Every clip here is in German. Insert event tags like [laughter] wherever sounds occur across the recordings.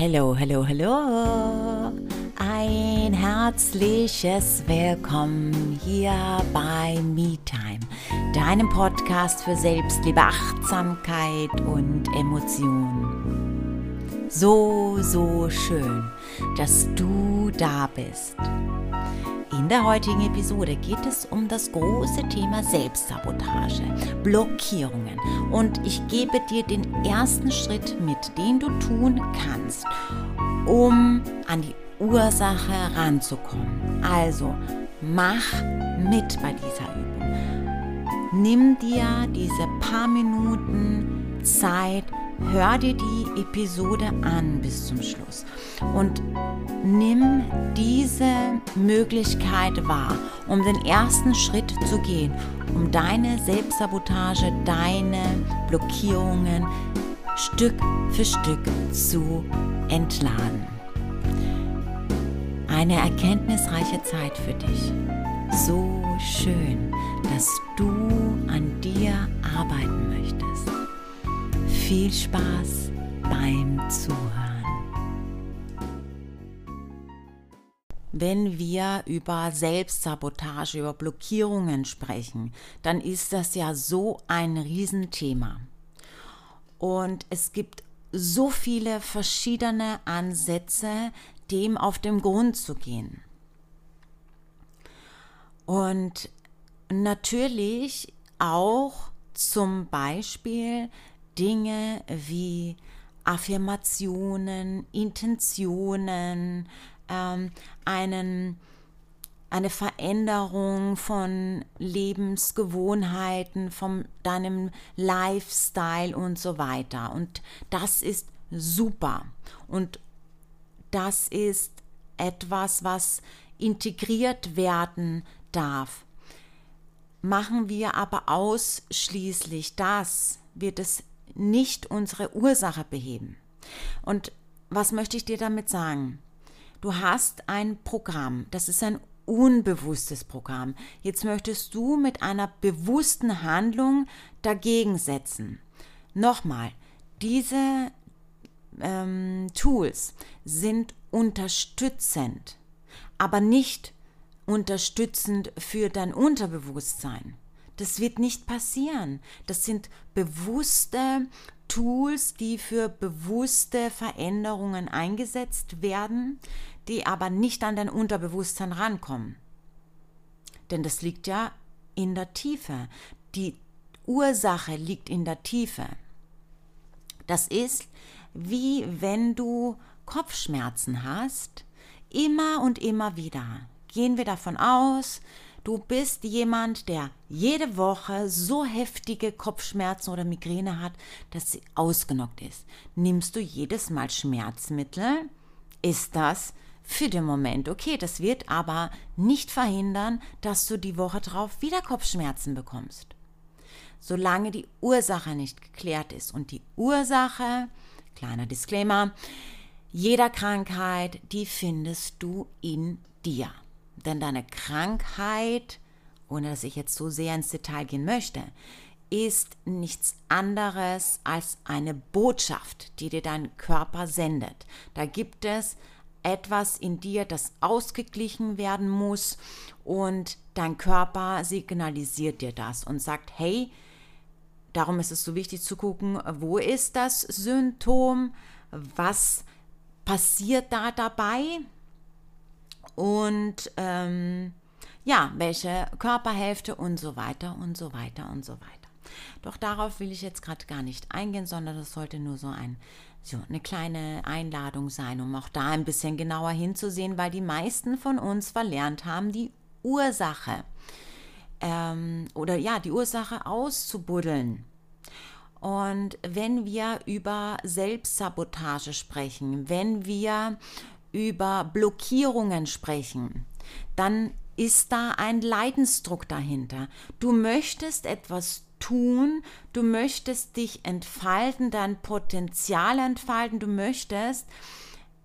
Hallo, hallo, hallo. Ein herzliches Willkommen hier bei MeTime, deinem Podcast für Selbstliebe, Achtsamkeit und Emotionen. So, so schön, dass du da bist. In der heutigen Episode geht es um das große Thema Selbstsabotage, Blockierungen und ich gebe dir den ersten Schritt mit, den du tun kannst, um an die Ursache ranzukommen. Also mach mit bei dieser Übung. Nimm dir diese paar Minuten Zeit, hör dir die Episode an bis zum Schluss und nimm diese Möglichkeit wahr, um den ersten Schritt zu gehen, um deine Selbstsabotage, deine Blockierungen Stück für Stück zu entladen. Eine erkenntnisreiche Zeit für dich. So schön, dass du an dir arbeiten möchtest. Viel Spaß beim Zuhören. Wenn wir über Selbstsabotage, über Blockierungen sprechen, dann ist das ja so ein Riesenthema. Und es gibt so viele verschiedene Ansätze, dem auf den Grund zu gehen. Und natürlich auch zum Beispiel Dinge wie Affirmationen, Intentionen, ähm, einen, eine Veränderung von Lebensgewohnheiten, von deinem Lifestyle und so weiter. Und das ist super. Und das ist etwas, was integriert werden darf. Machen wir aber ausschließlich das, wird es nicht unsere Ursache beheben. Und was möchte ich dir damit sagen? Du hast ein Programm, das ist ein unbewusstes Programm. Jetzt möchtest du mit einer bewussten Handlung dagegen setzen. Nochmal, diese ähm, Tools sind unterstützend, aber nicht unterstützend für dein Unterbewusstsein. Das wird nicht passieren. Das sind bewusste Tools, die für bewusste Veränderungen eingesetzt werden, die aber nicht an dein Unterbewusstsein rankommen. Denn das liegt ja in der Tiefe. Die Ursache liegt in der Tiefe. Das ist wie wenn du Kopfschmerzen hast, immer und immer wieder. Gehen wir davon aus, Du bist jemand, der jede Woche so heftige Kopfschmerzen oder Migräne hat, dass sie ausgenockt ist. Nimmst du jedes Mal Schmerzmittel, ist das für den Moment okay. Das wird aber nicht verhindern, dass du die Woche drauf wieder Kopfschmerzen bekommst. Solange die Ursache nicht geklärt ist. Und die Ursache, kleiner Disclaimer, jeder Krankheit, die findest du in dir. Denn deine Krankheit, ohne dass ich jetzt so sehr ins Detail gehen möchte, ist nichts anderes als eine Botschaft, die dir dein Körper sendet. Da gibt es etwas in dir, das ausgeglichen werden muss und dein Körper signalisiert dir das und sagt, hey, darum ist es so wichtig zu gucken, wo ist das Symptom, was passiert da dabei, und ähm, ja, welche Körperhälfte und so weiter und so weiter und so weiter. Doch darauf will ich jetzt gerade gar nicht eingehen, sondern das sollte nur so, ein, so eine kleine Einladung sein, um auch da ein bisschen genauer hinzusehen, weil die meisten von uns verlernt haben, die Ursache ähm, oder ja, die Ursache auszubuddeln. Und wenn wir über Selbstsabotage sprechen, wenn wir über Blockierungen sprechen, dann ist da ein Leidensdruck dahinter. Du möchtest etwas tun, du möchtest dich entfalten, dein Potenzial entfalten, du möchtest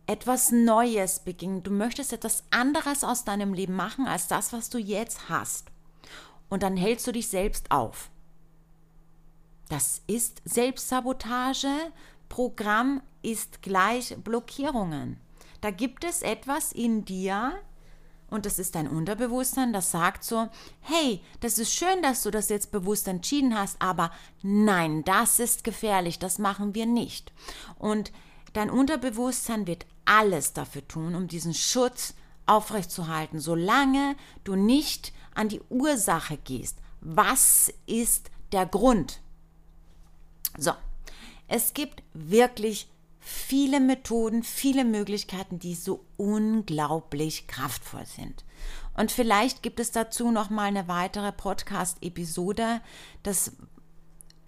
etwas Neues beginnen, du möchtest etwas anderes aus deinem Leben machen als das, was du jetzt hast. Und dann hältst du dich selbst auf. Das ist Selbstsabotage, Programm ist gleich Blockierungen. Da gibt es etwas in dir, und das ist dein Unterbewusstsein, das sagt so, hey, das ist schön, dass du das jetzt bewusst entschieden hast, aber nein, das ist gefährlich, das machen wir nicht. Und dein Unterbewusstsein wird alles dafür tun, um diesen Schutz aufrechtzuerhalten, solange du nicht an die Ursache gehst. Was ist der Grund? So, es gibt wirklich viele Methoden, viele Möglichkeiten, die so unglaublich kraftvoll sind. Und vielleicht gibt es dazu noch mal eine weitere Podcast Episode, das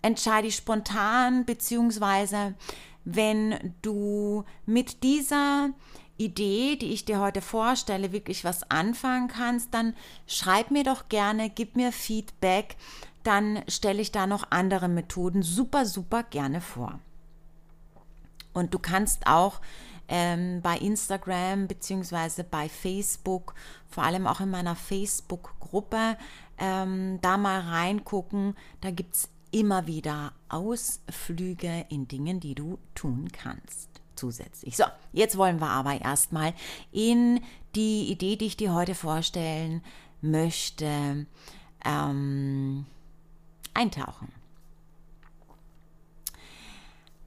entscheide ich spontan beziehungsweise wenn du mit dieser Idee, die ich dir heute vorstelle, wirklich was anfangen kannst, dann schreib mir doch gerne, gib mir Feedback, dann stelle ich da noch andere Methoden super, super gerne vor. Und du kannst auch ähm, bei Instagram bzw. bei Facebook, vor allem auch in meiner Facebook-Gruppe, ähm, da mal reingucken. Da gibt es immer wieder Ausflüge in Dingen, die du tun kannst. Zusätzlich. So, jetzt wollen wir aber erstmal in die Idee, die ich dir heute vorstellen möchte, ähm, eintauchen.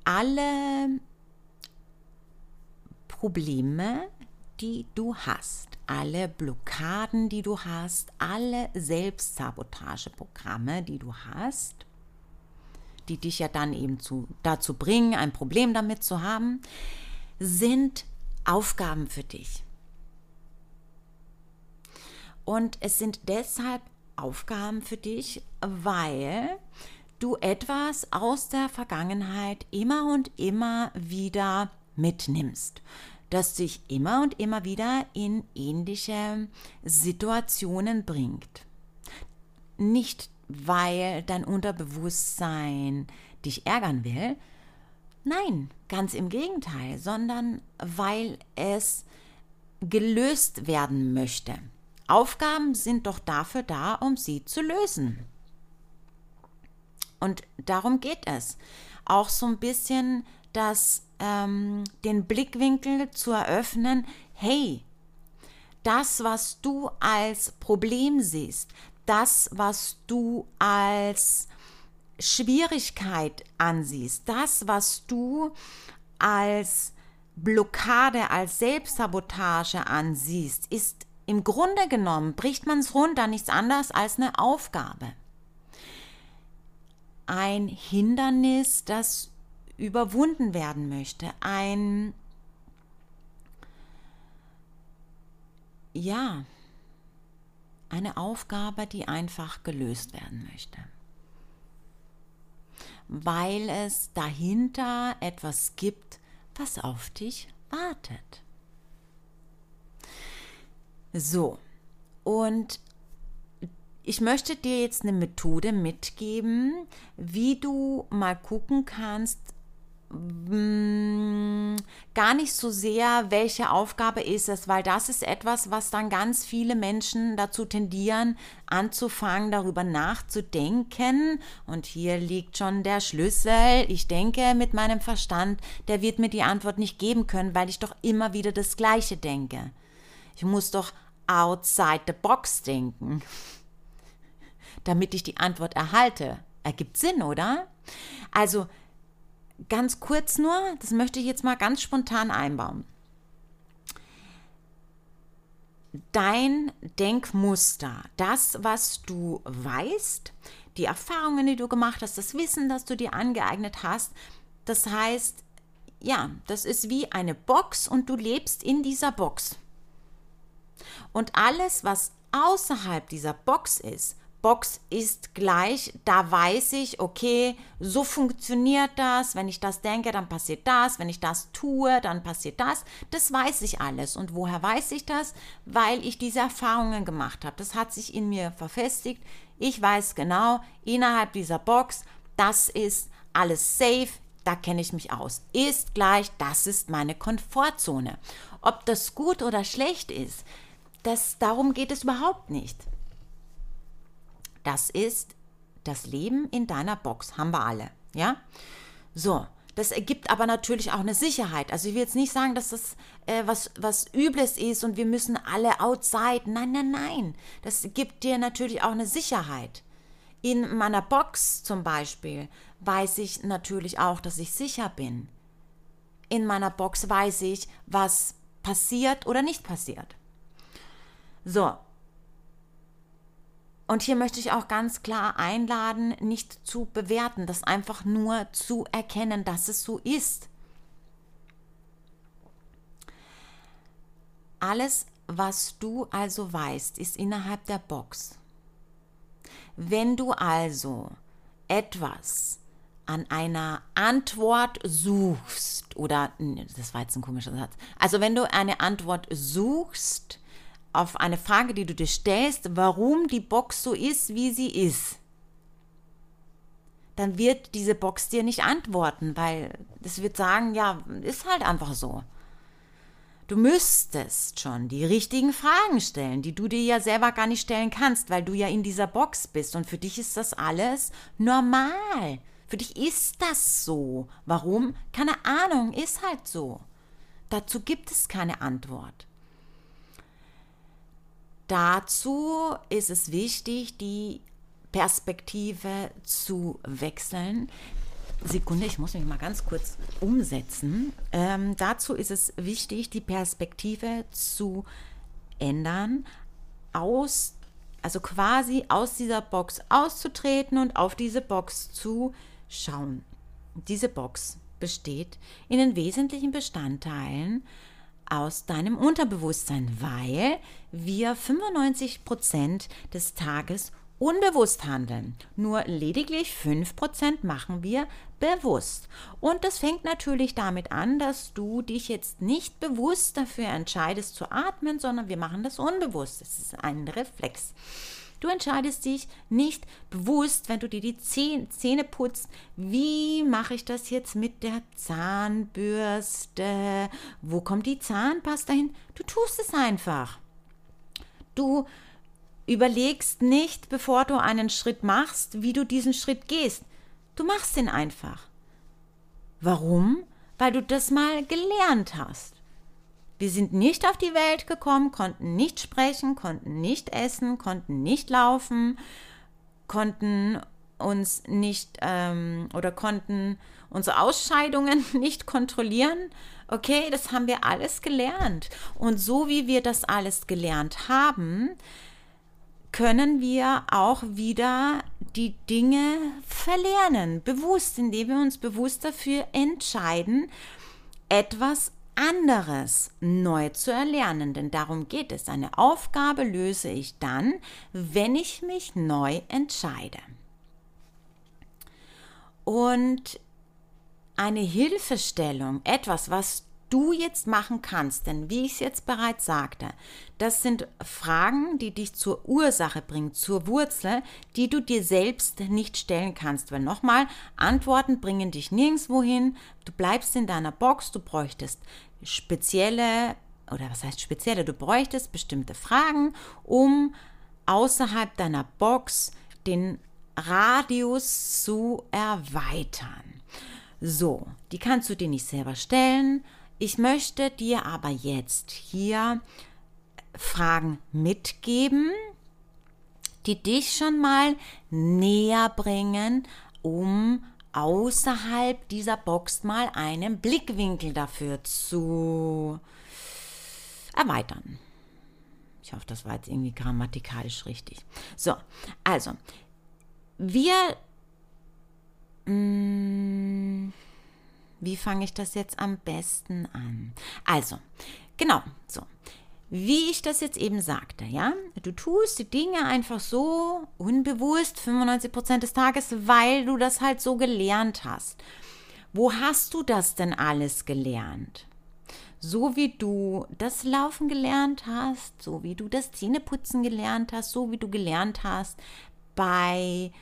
Alle Probleme, die du hast, alle Blockaden, die du hast, alle Selbstsabotageprogramme, die du hast, die dich ja dann eben zu, dazu bringen, ein Problem damit zu haben, sind Aufgaben für dich. Und es sind deshalb Aufgaben für dich, weil du etwas aus der Vergangenheit immer und immer wieder mitnimmst, das dich immer und immer wieder in ähnliche Situationen bringt. Nicht, weil dein Unterbewusstsein dich ärgern will, nein, ganz im Gegenteil, sondern weil es gelöst werden möchte. Aufgaben sind doch dafür da, um sie zu lösen. Und darum geht es. Auch so ein bisschen das ähm, den Blickwinkel zu eröffnen, hey, das, was du als Problem siehst, das, was du als Schwierigkeit ansiehst, das, was du als Blockade, als Selbstsabotage ansiehst, ist im Grunde genommen, bricht man es runter, nichts anderes als eine Aufgabe. Ein Hindernis, das überwunden werden möchte. Ein, ja, eine Aufgabe, die einfach gelöst werden möchte. Weil es dahinter etwas gibt, was auf dich wartet. So, und ich möchte dir jetzt eine Methode mitgeben, wie du mal gucken kannst, gar nicht so sehr, welche Aufgabe ist es, weil das ist etwas, was dann ganz viele Menschen dazu tendieren, anzufangen, darüber nachzudenken. Und hier liegt schon der Schlüssel. Ich denke mit meinem Verstand, der wird mir die Antwort nicht geben können, weil ich doch immer wieder das Gleiche denke. Ich muss doch outside the box denken, [laughs] damit ich die Antwort erhalte. Ergibt Sinn, oder? Also, ganz kurz nur, das möchte ich jetzt mal ganz spontan einbauen. Dein Denkmuster, das, was du weißt, die Erfahrungen, die du gemacht hast, das Wissen, das du dir angeeignet hast, das heißt, ja, das ist wie eine Box und du lebst in dieser Box. Und alles, was außerhalb dieser Box ist, Box ist gleich, da weiß ich, okay, so funktioniert das, wenn ich das denke, dann passiert das, wenn ich das tue, dann passiert das, das weiß ich alles. Und woher weiß ich das? Weil ich diese Erfahrungen gemacht habe. Das hat sich in mir verfestigt. Ich weiß genau, innerhalb dieser Box, das ist alles safe, da kenne ich mich aus. Ist gleich, das ist meine Komfortzone. Ob das gut oder schlecht ist, das, darum geht es überhaupt nicht. Das ist das Leben in deiner Box. Haben wir alle. Ja? So, Das ergibt aber natürlich auch eine Sicherheit. Also ich will jetzt nicht sagen, dass das äh, was, was Übles ist und wir müssen alle outside. Nein, nein, nein. Das gibt dir natürlich auch eine Sicherheit. In meiner Box zum Beispiel weiß ich natürlich auch, dass ich sicher bin. In meiner Box weiß ich, was passiert oder nicht passiert. So. Und hier möchte ich auch ganz klar einladen, nicht zu bewerten, das einfach nur zu erkennen, dass es so ist. Alles, was du also weißt, ist innerhalb der Box. Wenn du also etwas an einer Antwort suchst, oder, das war jetzt ein komischer Satz, also wenn du eine Antwort suchst auf eine Frage, die du dir stellst, warum die Box so ist, wie sie ist, dann wird diese Box dir nicht antworten, weil es wird sagen, ja, ist halt einfach so. Du müsstest schon die richtigen Fragen stellen, die du dir ja selber gar nicht stellen kannst, weil du ja in dieser Box bist und für dich ist das alles normal. Für dich ist das so. Warum? Keine Ahnung, ist halt so. Dazu gibt es keine Antwort. Dazu ist es wichtig, die Perspektive zu wechseln, Sekunde, ich muss mich mal ganz kurz umsetzen. Ähm, dazu ist es wichtig, die Perspektive zu ändern, aus, also quasi aus dieser Box auszutreten und auf diese Box zu schauen. Diese Box besteht in den wesentlichen Bestandteilen aus deinem Unterbewusstsein, weil wir 95 Prozent des Tages unbewusst handeln. Nur lediglich 5% machen wir bewusst. Und das fängt natürlich damit an, dass du dich jetzt nicht bewusst dafür entscheidest zu atmen, sondern wir machen das unbewusst. Das ist ein Reflex. Du entscheidest dich nicht bewusst, wenn du dir die Zähne putzt, wie mache ich das jetzt mit der Zahnbürste? Wo kommt die Zahnpasta hin? Du tust es einfach. Du überlegst nicht, bevor du einen Schritt machst, wie du diesen Schritt gehst. Du machst ihn einfach. Warum? Weil du das mal gelernt hast. Wir sind nicht auf die Welt gekommen, konnten nicht sprechen, konnten nicht essen, konnten nicht laufen, konnten uns nicht ähm, oder konnten unsere Ausscheidungen [laughs] nicht kontrollieren. Okay, das haben wir alles gelernt. Und so wie wir das alles gelernt haben, können wir auch wieder die Dinge verlernen, bewusst, indem wir uns bewusst dafür entscheiden, etwas anderes neu zu erlernen. Denn darum geht es. Eine Aufgabe löse ich dann, wenn ich mich neu entscheide. Und eine Hilfestellung, etwas, was du jetzt machen kannst, denn wie ich es jetzt bereits sagte, das sind Fragen, die dich zur Ursache bringen, zur Wurzel, die du dir selbst nicht stellen kannst. Weil nochmal, Antworten bringen dich nirgendwo hin, du bleibst in deiner Box, du bräuchtest spezielle, oder was heißt spezielle, du bräuchtest bestimmte Fragen, um außerhalb deiner Box den Radius zu erweitern. So, die kannst du dir nicht selber stellen, ich möchte dir aber jetzt hier Fragen mitgeben, die dich schon mal näher bringen, um außerhalb dieser Box mal einen Blickwinkel dafür zu erweitern. Ich hoffe, das war jetzt irgendwie grammatikalisch richtig. So, also, wir mh, mm, wie fange ich das jetzt am besten an? Also, genau, so. Wie ich das jetzt eben sagte, ja, du tust die Dinge einfach so unbewusst 95 Prozent des Tages, weil du das halt so gelernt hast. Wo hast du das denn alles gelernt? So wie du das Laufen gelernt hast, so wie du das Zähneputzen gelernt hast, so wie du gelernt hast, bei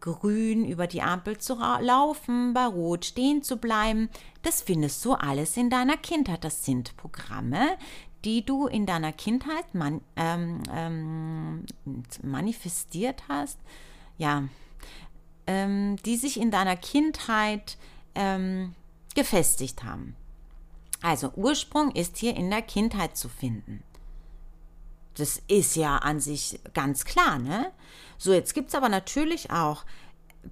grün über die Ampel zu laufen, bei rot stehen zu bleiben. Das findest du alles in deiner Kindheit. Das sind Programme, die du in deiner Kindheit man, ähm, ähm, manifestiert hast. Ja, ähm, die sich in deiner Kindheit ähm, gefestigt haben. Also Ursprung ist hier in der Kindheit zu finden. Das ist ja an sich ganz klar, ne? So, jetzt gibt es aber natürlich auch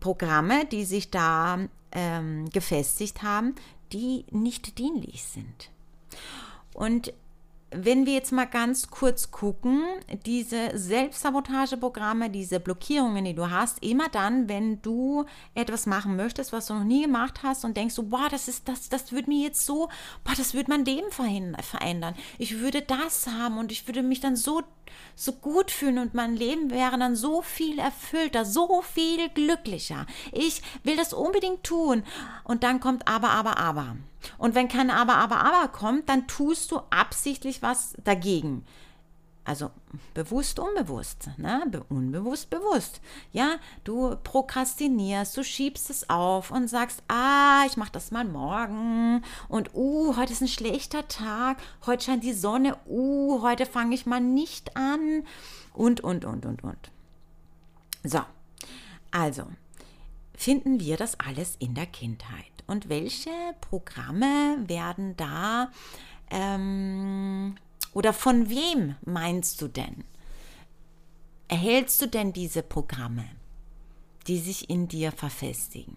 Programme, die sich da ähm, gefestigt haben, die nicht dienlich sind. Und wenn wir jetzt mal ganz kurz gucken, diese Selbstsabotageprogramme, diese Blockierungen, die du hast, immer dann, wenn du etwas machen möchtest, was du noch nie gemacht hast und denkst so, boah, das ist das, das würde mir jetzt so, boah, das würde mein Leben verändern. Ich würde das haben und ich würde mich dann so so gut fühlen und mein Leben wäre dann so viel erfüllter, so viel glücklicher. Ich will das unbedingt tun. Und dann kommt aber, aber, aber. Und wenn kein aber, aber, aber kommt, dann tust du absichtlich was dagegen. Also bewusst, unbewusst, ne? unbewusst, bewusst. Ja, du prokrastinierst, du schiebst es auf und sagst, ah, ich mache das mal morgen und uh, heute ist ein schlechter Tag, heute scheint die Sonne, uh, heute fange ich mal nicht an und, und, und, und, und. So, also finden wir das alles in der Kindheit. Und welche Programme werden da ähm, oder von wem meinst du denn? Erhältst du denn diese Programme, die sich in dir verfestigen?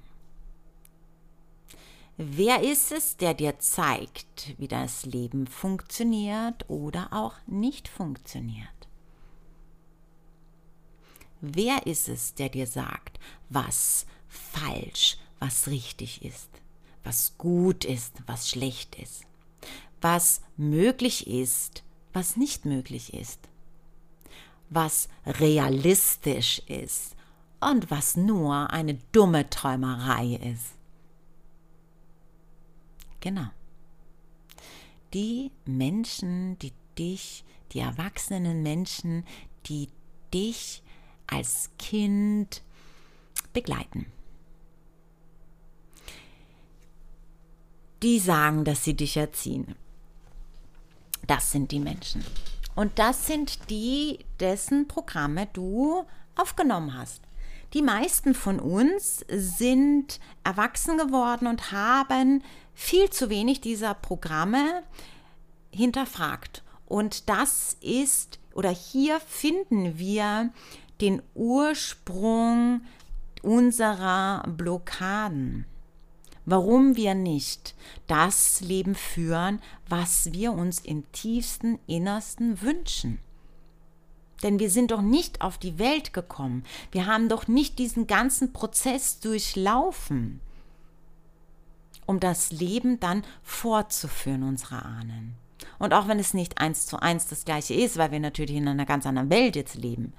Wer ist es, der dir zeigt, wie das Leben funktioniert oder auch nicht funktioniert? Wer ist es, der dir sagt, was falsch, was richtig ist, was gut ist, was schlecht ist, was möglich ist, was nicht möglich ist, was realistisch ist und was nur eine dumme Träumerei ist. Genau. Die Menschen, die dich, die erwachsenen Menschen, die dich als Kind begleiten. Die sagen, dass sie dich erziehen. Das sind die Menschen. Und das sind die, dessen Programme du aufgenommen hast. Die meisten von uns sind erwachsen geworden und haben viel zu wenig dieser Programme hinterfragt. Und das ist, oder hier finden wir den Ursprung unserer Blockaden warum wir nicht das Leben führen, was wir uns im tiefsten Innersten wünschen. Denn wir sind doch nicht auf die Welt gekommen. Wir haben doch nicht diesen ganzen Prozess durchlaufen, um das Leben dann fortzuführen, unsere Ahnen. Und auch wenn es nicht eins zu eins das gleiche ist, weil wir natürlich in einer ganz anderen Welt jetzt leben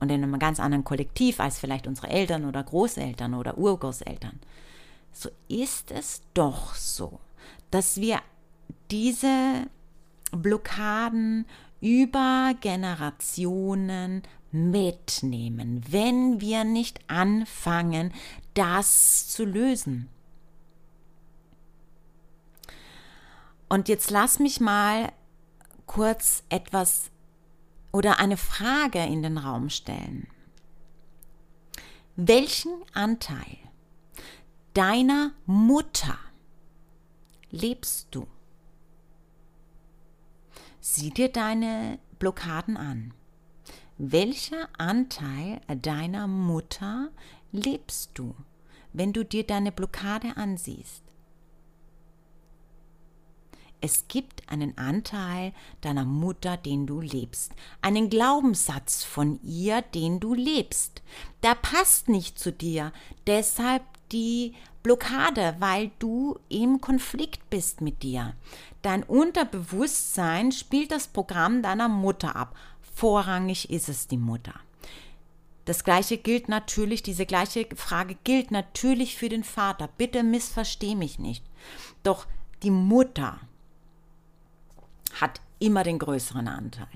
und in einem ganz anderen Kollektiv als vielleicht unsere Eltern oder Großeltern oder Urgroßeltern, so ist es doch so, dass wir diese Blockaden über Generationen mitnehmen, wenn wir nicht anfangen, das zu lösen. Und jetzt lass mich mal kurz etwas oder eine Frage in den Raum stellen. Welchen Anteil deiner Mutter lebst du? Sieh dir deine Blockaden an. Welcher Anteil deiner Mutter lebst du, wenn du dir deine Blockade ansiehst? Es gibt einen Anteil deiner Mutter, den du lebst, einen Glaubenssatz von ihr, den du lebst. Der passt nicht zu dir, deshalb die Blockade, weil du im Konflikt bist mit dir. Dein Unterbewusstsein spielt das Programm deiner Mutter ab. Vorrangig ist es die Mutter. Das gleiche gilt natürlich, diese gleiche Frage gilt natürlich für den Vater. Bitte missversteh mich nicht. Doch die Mutter hat immer den größeren Anteil.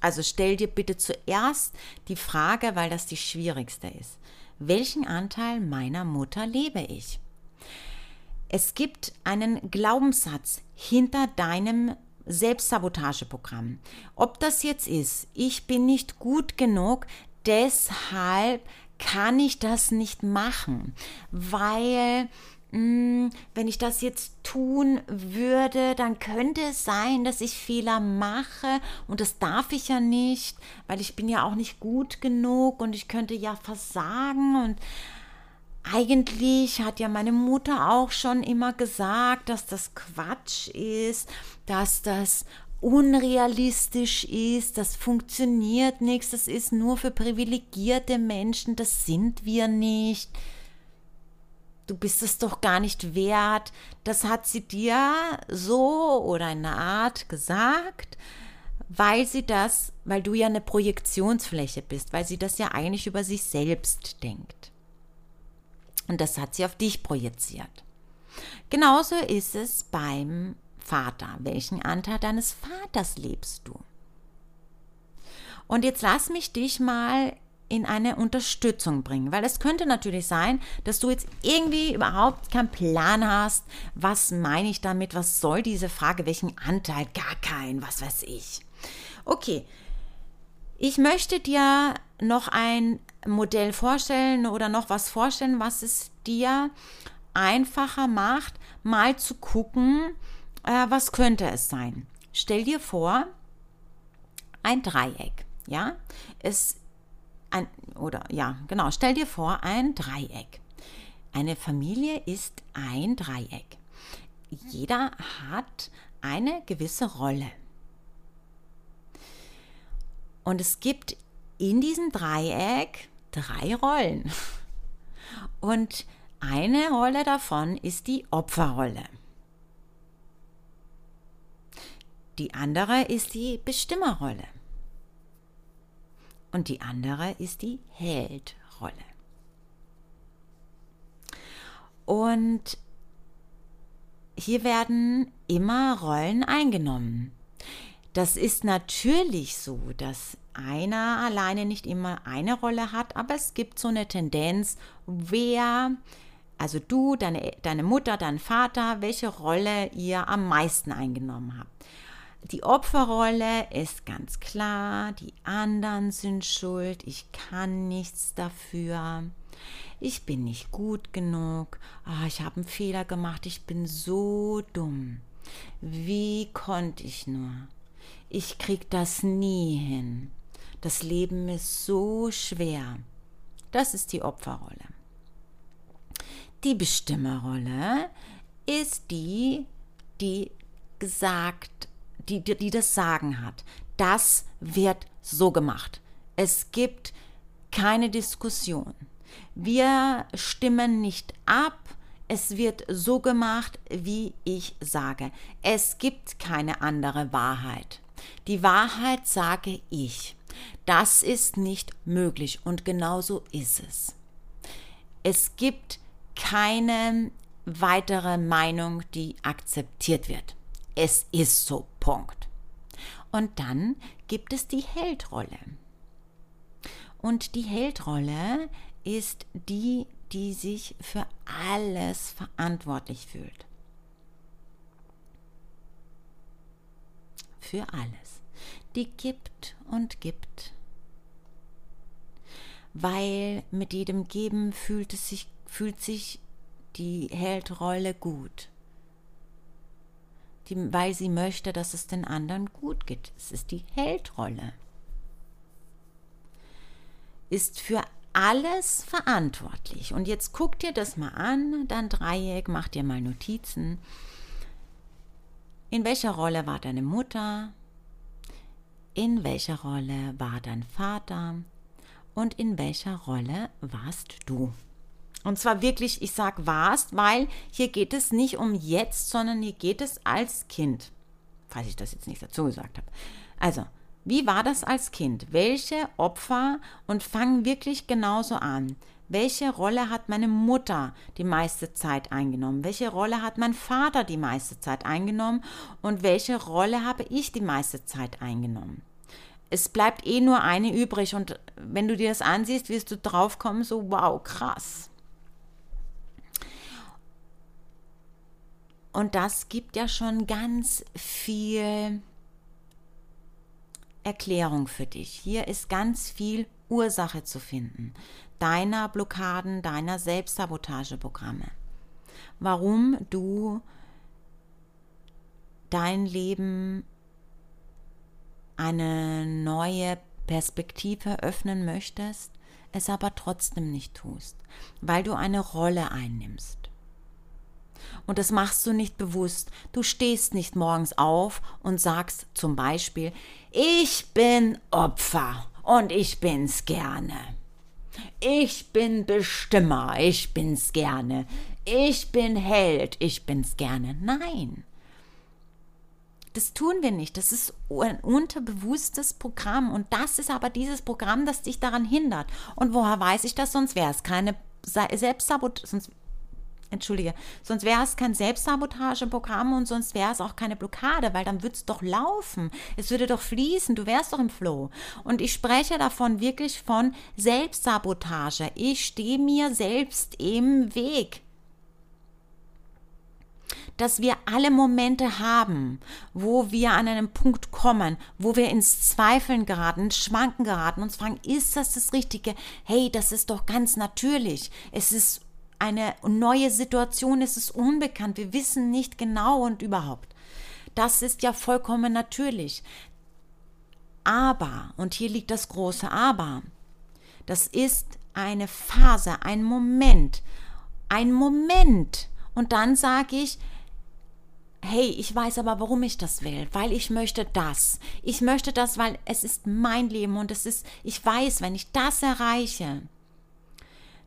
Also stell dir bitte zuerst die Frage, weil das die schwierigste ist welchen Anteil meiner Mutter lebe ich? Es gibt einen Glaubenssatz hinter deinem Selbstsabotageprogramm. Ob das jetzt ist, ich bin nicht gut genug, deshalb kann ich das nicht machen, weil hm, wenn ich das jetzt tun würde, dann könnte es sein, dass ich Fehler mache. Und das darf ich ja nicht, weil ich bin ja auch nicht gut genug und ich könnte ja versagen. Und eigentlich hat ja meine Mutter auch schon immer gesagt, dass das Quatsch ist, dass das unrealistisch ist, das funktioniert nichts, das ist nur für privilegierte Menschen, das sind wir nicht du bist es doch gar nicht wert. Das hat sie dir so oder in einer Art gesagt, weil sie das, weil du ja eine Projektionsfläche bist, weil sie das ja eigentlich über sich selbst denkt. Und das hat sie auf dich projiziert. Genauso ist es beim Vater. Welchen Anteil deines Vaters lebst du? Und jetzt lass mich dich mal in eine Unterstützung bringen. Weil es könnte natürlich sein, dass du jetzt irgendwie überhaupt keinen Plan hast, was meine ich damit, was soll diese Frage, welchen Anteil, gar keinen, was weiß ich. Okay, ich möchte dir noch ein Modell vorstellen oder noch was vorstellen, was es dir einfacher macht, mal zu gucken, äh, was könnte es sein. Stell dir vor, ein Dreieck. Ja, es ein, oder ja, genau, stell dir vor, ein Dreieck. Eine Familie ist ein Dreieck. Jeder hat eine gewisse Rolle. Und es gibt in diesem Dreieck drei Rollen. Und eine Rolle davon ist die Opferrolle. Die andere ist die Bestimmerrolle und die andere ist die Heldrolle. Und hier werden immer Rollen eingenommen. Das ist natürlich so, dass einer alleine nicht immer eine Rolle hat, aber es gibt so eine Tendenz, wer, also du, deine, deine Mutter, dein Vater, welche Rolle ihr am meisten eingenommen habt. Die Opferrolle ist ganz klar, die anderen sind schuld, ich kann nichts dafür, ich bin nicht gut genug, oh, ich habe einen Fehler gemacht, ich bin so dumm. Wie konnte ich nur? Ich krieg das nie hin. Das Leben ist so schwer. Das ist die Opferrolle. Die Bestimmerrolle ist die, die gesagt die, die, die das Sagen hat. Das wird so gemacht. Es gibt keine Diskussion. Wir stimmen nicht ab. Es wird so gemacht, wie ich sage. Es gibt keine andere Wahrheit. Die Wahrheit sage ich. Das ist nicht möglich und genauso ist es. Es gibt keine weitere Meinung, die akzeptiert wird es ist so, Punkt. Und dann gibt es die Heldrolle. Und die Heldrolle ist die, die sich für alles verantwortlich fühlt. Für alles. Die gibt und gibt. Weil mit jedem Geben fühlt, es sich, fühlt sich die Heldrolle gut die, weil sie möchte, dass es den anderen gut geht. Es ist die Heldrolle. Ist für alles verantwortlich. Und jetzt guck dir das mal an, dein Dreieck, mach dir mal Notizen. In welcher Rolle war deine Mutter? In welcher Rolle war dein Vater? Und in welcher Rolle warst du? Und zwar wirklich, ich sag warst, weil hier geht es nicht um jetzt, sondern hier geht es als Kind. Falls ich das jetzt nicht dazu gesagt habe. Also, wie war das als Kind? Welche Opfer und fang wirklich genauso an. Welche Rolle hat meine Mutter die meiste Zeit eingenommen? Welche Rolle hat mein Vater die meiste Zeit eingenommen? Und welche Rolle habe ich die meiste Zeit eingenommen? Es bleibt eh nur eine übrig und wenn du dir das ansiehst, wirst du draufkommen, so wow, krass. Und das gibt ja schon ganz viel Erklärung für dich. Hier ist ganz viel Ursache zu finden, deiner Blockaden, deiner Selbstsabotageprogramme. Warum du dein Leben eine neue Perspektive öffnen möchtest, es aber trotzdem nicht tust, weil du eine Rolle einnimmst. Und das machst du nicht bewusst. Du stehst nicht morgens auf und sagst zum Beispiel, ich bin Opfer und ich bin's gerne. Ich bin Bestimmer, ich bin's gerne. Ich bin Held, ich bin's gerne. Nein. Das tun wir nicht. Das ist ein unterbewusstes Programm. Und das ist aber dieses Programm, das dich daran hindert. Und woher weiß ich das? Sonst wäre es keine Selbstsabot sonst Entschuldige, sonst wäre es kein Selbstsabotageprogramm und sonst wäre es auch keine Blockade, weil dann würde es doch laufen, es würde doch fließen, du wärst doch im Flow. Und ich spreche davon wirklich von Selbstsabotage. Ich stehe mir selbst im Weg. Dass wir alle Momente haben, wo wir an einen Punkt kommen, wo wir ins Zweifeln geraten, ins Schwanken geraten, uns fragen, ist das das Richtige? Hey, das ist doch ganz natürlich. Es ist eine neue Situation, es ist unbekannt, wir wissen nicht genau und überhaupt. Das ist ja vollkommen natürlich. Aber, und hier liegt das große Aber, das ist eine Phase, ein Moment, ein Moment. Und dann sage ich, hey, ich weiß aber, warum ich das will, weil ich möchte das. Ich möchte das, weil es ist mein Leben und es ist, ich weiß, wenn ich das erreiche,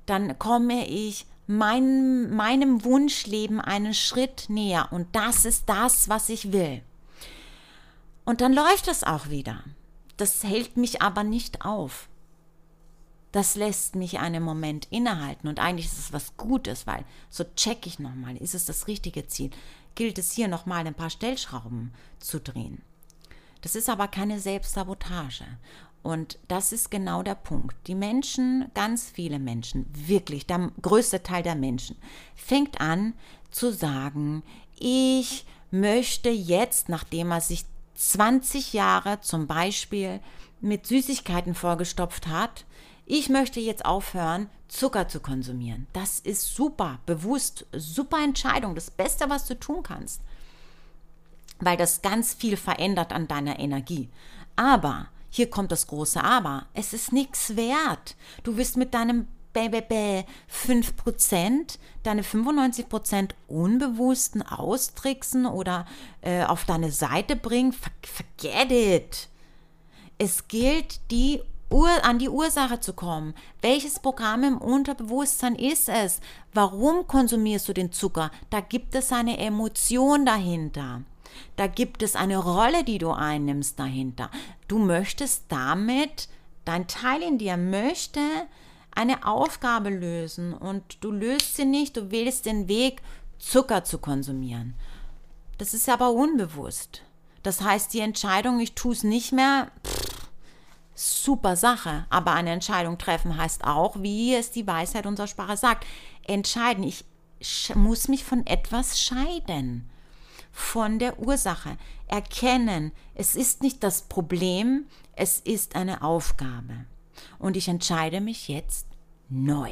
dann komme ich mein, meinem Wunschleben einen Schritt näher. Und das ist das, was ich will. Und dann läuft es auch wieder. Das hält mich aber nicht auf. Das lässt mich einen Moment innehalten. Und eigentlich ist es was Gutes, weil so check ich nochmal, ist es das richtige Ziel? Gilt es hier nochmal ein paar Stellschrauben zu drehen? Das ist aber keine Selbstsabotage. Und das ist genau der Punkt. Die Menschen, ganz viele Menschen, wirklich der größte Teil der Menschen, fängt an zu sagen, ich möchte jetzt, nachdem er sich 20 Jahre zum Beispiel mit Süßigkeiten vorgestopft hat, ich möchte jetzt aufhören, Zucker zu konsumieren. Das ist super, bewusst, super Entscheidung, das Beste, was du tun kannst, weil das ganz viel verändert an deiner Energie. Aber hier kommt das große Aber. Es ist nichts wert. Du wirst mit deinem BBB 5%, deine 95% unbewussten austricksen oder äh, auf deine Seite bringen. Forget it. Es gilt, die Ur an die Ursache zu kommen. Welches Programm im Unterbewusstsein ist es? Warum konsumierst du den Zucker? Da gibt es eine Emotion dahinter. Da gibt es eine Rolle, die du einnimmst dahinter. Du möchtest damit, dein Teil in dir möchte eine Aufgabe lösen und du löst sie nicht, du wählst den Weg, Zucker zu konsumieren. Das ist aber unbewusst. Das heißt, die Entscheidung, ich tue es nicht mehr, pff, super Sache. Aber eine Entscheidung treffen heißt auch, wie es die Weisheit unserer Sprache sagt, entscheiden. Ich muss mich von etwas scheiden von der Ursache. Erkennen, es ist nicht das Problem, es ist eine Aufgabe. Und ich entscheide mich jetzt neu.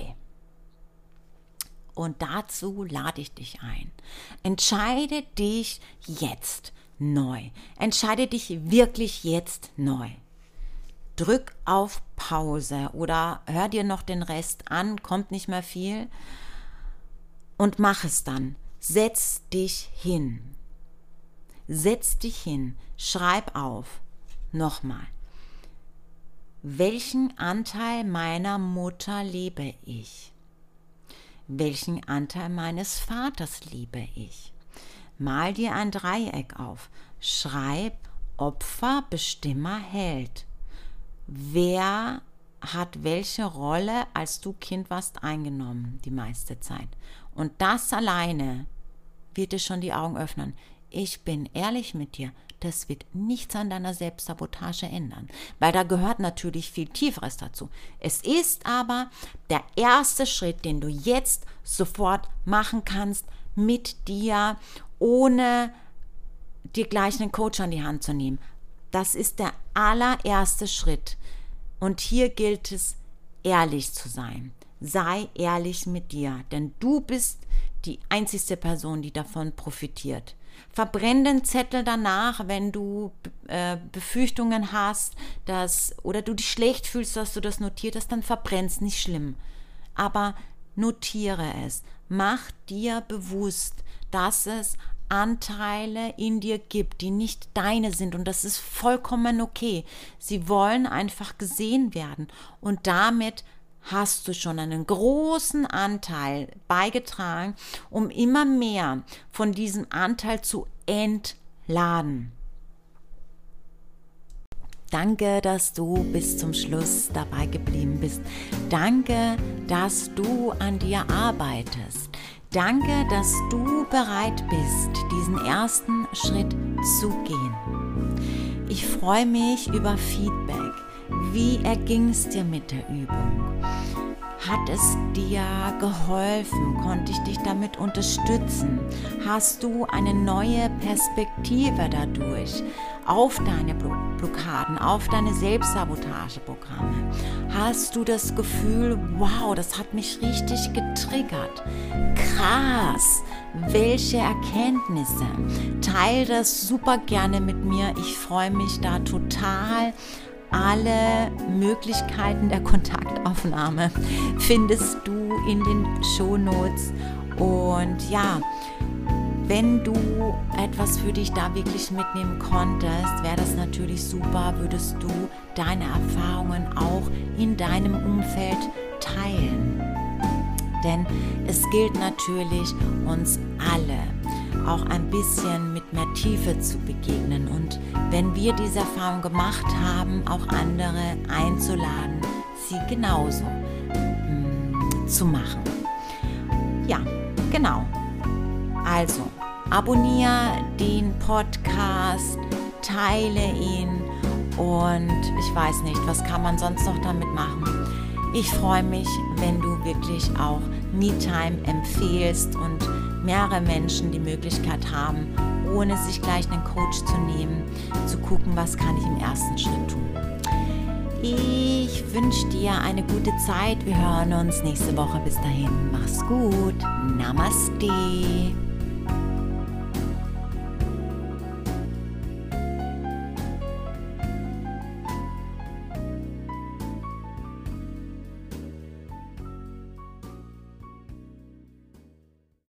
Und dazu lade ich dich ein. Entscheide dich jetzt neu. Entscheide dich wirklich jetzt neu. Drück auf Pause oder hör dir noch den Rest an, kommt nicht mehr viel. Und mach es dann. Setz dich hin. Setz dich hin, schreib auf. Nochmal. Welchen Anteil meiner Mutter liebe ich? Welchen Anteil meines Vaters liebe ich? Mal dir ein Dreieck auf. Schreib Opfer, Bestimmer, Held. Wer hat welche Rolle, als du Kind warst, eingenommen die meiste Zeit? Und das alleine wird dir schon die Augen öffnen ich bin ehrlich mit dir, das wird nichts an deiner Selbstsabotage ändern, weil da gehört natürlich viel Tieferes dazu. Es ist aber der erste Schritt, den du jetzt sofort machen kannst mit dir, ohne dir gleich einen Coach an die Hand zu nehmen. Das ist der allererste Schritt. Und hier gilt es, ehrlich zu sein. Sei ehrlich mit dir, denn du bist die einzigste Person, die davon profitiert. Verbrenn den Zettel danach, wenn du äh, Befürchtungen hast, dass oder du dich schlecht fühlst, dass du das notiert hast, dann verbrenn's nicht schlimm. Aber notiere es. Mach dir bewusst, dass es Anteile in dir gibt, die nicht deine sind und das ist vollkommen okay. Sie wollen einfach gesehen werden und damit hast du schon einen großen Anteil beigetragen, um immer mehr von diesem Anteil zu entladen. Danke, dass du bis zum Schluss dabei geblieben bist. Danke, dass du an dir arbeitest. Danke, dass du bereit bist, diesen ersten Schritt zu gehen. Ich freue mich über Feedback. Wie erging es dir mit der Übung? Hat es dir geholfen? Konnte ich dich damit unterstützen? Hast du eine neue Perspektive dadurch auf deine Blockaden, auf deine Selbstsabotageprogramme? Hast du das Gefühl, wow, das hat mich richtig getriggert? Krass, welche Erkenntnisse? Teil das super gerne mit mir. Ich freue mich da total alle Möglichkeiten der Kontaktaufnahme findest du in den Shownotes. Und ja, wenn du etwas für dich da wirklich mitnehmen konntest, wäre das natürlich super, würdest du deine Erfahrungen auch in deinem Umfeld teilen. Denn es gilt natürlich, uns alle auch ein bisschen mit mehr Tiefe zu begegnen und wenn wir diese Erfahrung gemacht haben, auch andere einzuladen, sie genauso mh, mm, zu machen. Ja, genau. Also, abonniere den Podcast, teile ihn und ich weiß nicht, was kann man sonst noch damit machen. Ich freue mich, wenn du wirklich auch MeTime empfehlst und mehrere Menschen die Möglichkeit haben, ohne sich gleich einen Coach zu nehmen, zu gucken, was kann ich im ersten Schritt tun. Ich wünsche dir eine gute Zeit. Wir hören uns nächste Woche. Bis dahin, mach's gut. Namaste.